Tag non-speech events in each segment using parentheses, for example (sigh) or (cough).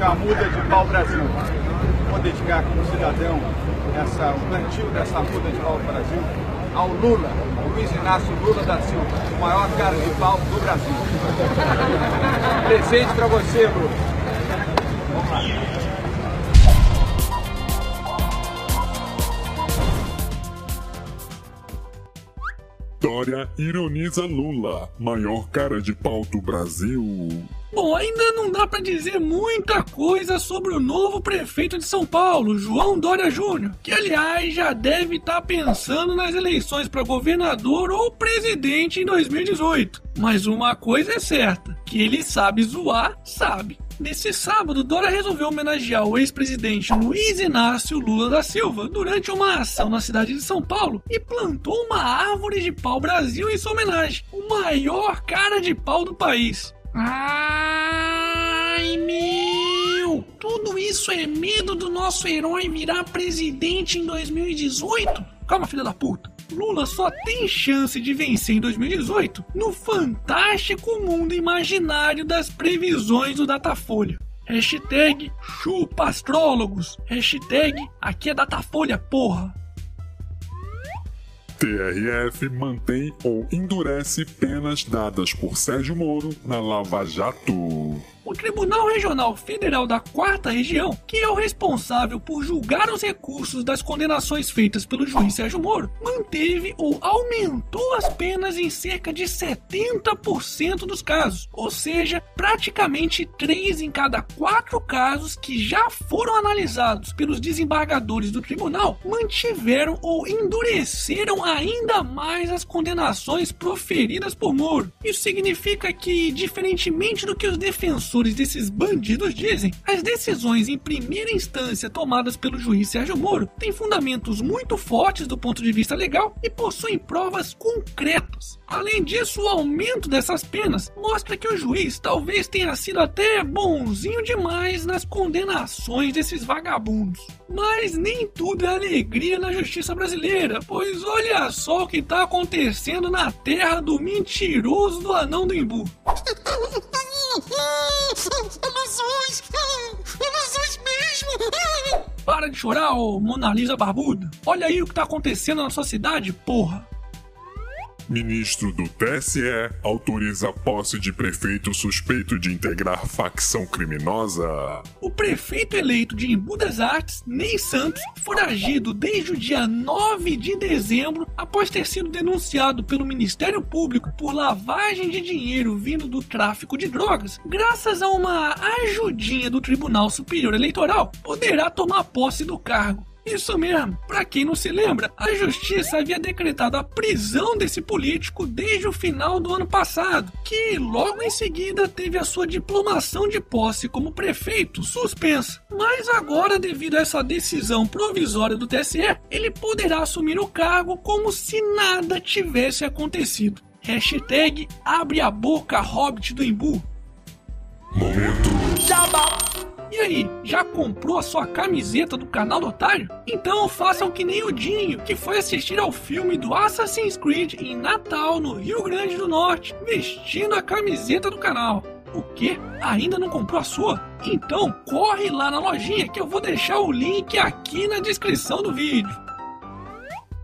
aqui é de pau Brasil. Vou dedicar como cidadão essa, o plantio dessa muda de pau Brasil ao Lula, Luiz Inácio Lula da Silva, o maior cara de pau do Brasil. (laughs) Presente para você, Lula. Vamos lá. Dória ironiza Lula, maior cara de pau do Brasil. Bom, ainda não dá para dizer muita coisa sobre o novo prefeito de São Paulo, João Dória Júnior, que aliás já deve estar tá pensando nas eleições para governador ou presidente em 2018. Mas uma coisa é certa, que ele sabe zoar, sabe. Nesse sábado, Dora resolveu homenagear o ex-presidente Luiz Inácio Lula da Silva durante uma ação na cidade de São Paulo e plantou uma árvore de pau Brasil em sua homenagem, o maior cara de pau do país. Meu! Tudo isso é medo do nosso herói virar presidente em 2018? Calma, filha da puta. Lula só tem chance de vencer em 2018 no fantástico mundo imaginário das previsões do Datafolha. Hashtag chupa astrólogos. Hashtag aqui é Datafolha, porra. TRF mantém ou endurece penas dadas por Sérgio Moro na Lava Jato o Tribunal Regional Federal da Quarta Região, que é o responsável por julgar os recursos das condenações feitas pelo juiz Sérgio Moro, manteve ou aumentou as penas em cerca de 70% dos casos, ou seja, praticamente 3 em cada 4 casos que já foram analisados pelos desembargadores do tribunal mantiveram ou endureceram ainda mais as condenações proferidas por Moro. Isso significa que, diferentemente do que os defensores defensores desses bandidos dizem, as decisões em primeira instância tomadas pelo juiz Sérgio Moro têm fundamentos muito fortes do ponto de vista legal e possuem provas concretas. Além disso, o aumento dessas penas mostra que o juiz talvez tenha sido até bonzinho demais nas condenações desses vagabundos. Mas nem tudo é alegria na justiça brasileira, pois olha só o que está acontecendo na terra do mentiroso do anão do Imbu. (laughs) Ilusões! Ilusões mesmo! Para de chorar, ô Mona Lisa barbuda. Olha aí o que tá acontecendo na sua cidade, porra. Ministro do TSE autoriza a posse de prefeito suspeito de integrar facção criminosa. O prefeito eleito de Embu das Artes, Ney Santos, foragido desde o dia 9 de dezembro após ter sido denunciado pelo Ministério Público por lavagem de dinheiro vindo do tráfico de drogas, graças a uma ajudinha do Tribunal Superior Eleitoral, poderá tomar posse do cargo. Isso mesmo. Para quem não se lembra, a justiça havia decretado a prisão desse político desde o final do ano passado, que logo em seguida teve a sua diplomação de posse como prefeito suspensa. Mas agora, devido a essa decisão provisória do TSE, ele poderá assumir o cargo como se nada tivesse acontecido. Hashtag abre a boca Hobbit do Imbu. Momento. Jabá. E aí, já comprou a sua camiseta do canal do Otário? Então façam que nem o Dinho, que foi assistir ao filme do Assassin's Creed em Natal, no Rio Grande do Norte, vestindo a camiseta do canal. O que? Ainda não comprou a sua? Então corre lá na lojinha que eu vou deixar o link aqui na descrição do vídeo.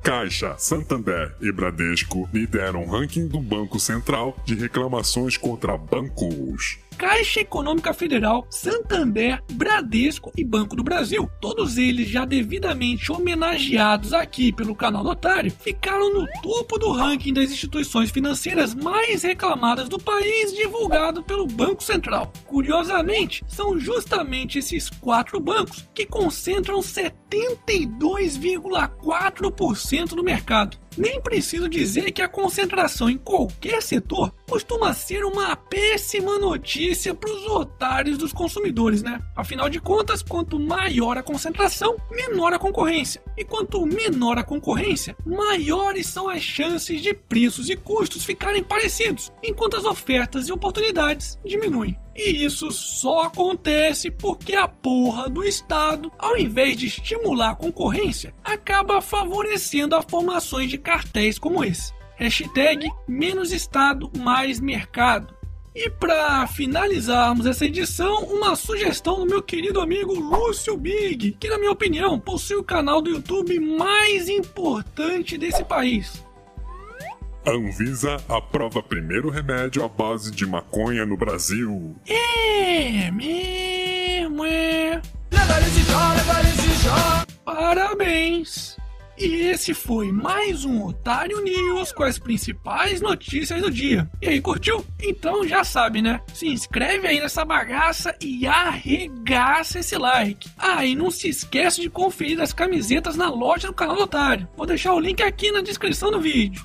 Caixa, Santander e Bradesco lideram o ranking do Banco Central de reclamações contra bancos. Caixa Econômica Federal, Santander, Bradesco e Banco do Brasil, todos eles já devidamente homenageados aqui pelo canal do Otário, ficaram no topo do ranking das instituições financeiras mais reclamadas do país, divulgado pelo Banco Central. Curiosamente, são justamente esses quatro bancos que concentram 72,4% do mercado. Nem preciso dizer que a concentração em qualquer setor costuma ser uma péssima notícia para os otários dos consumidores, né? Afinal de contas, quanto maior a concentração, menor a concorrência. E quanto menor a concorrência, maiores são as chances de preços e custos ficarem parecidos, enquanto as ofertas e oportunidades diminuem. E isso só acontece porque a porra do Estado, ao invés de estimular a concorrência, acaba favorecendo a formações de cartéis como esse. Hashtag menos Estado, mais mercado. E para finalizarmos essa edição, uma sugestão do meu querido amigo Lúcio Big, que na minha opinião possui o canal do YouTube mais importante desse país. A Anvisa aprova primeiro remédio à base de maconha no Brasil. É mesmo, é. Parabéns! E esse foi mais um Otário News com as principais notícias do dia. E aí, curtiu? Então já sabe, né? Se inscreve aí nessa bagaça e arregaça esse like. Ah, e não se esquece de conferir as camisetas na loja do canal do Otário. Vou deixar o link aqui na descrição do vídeo.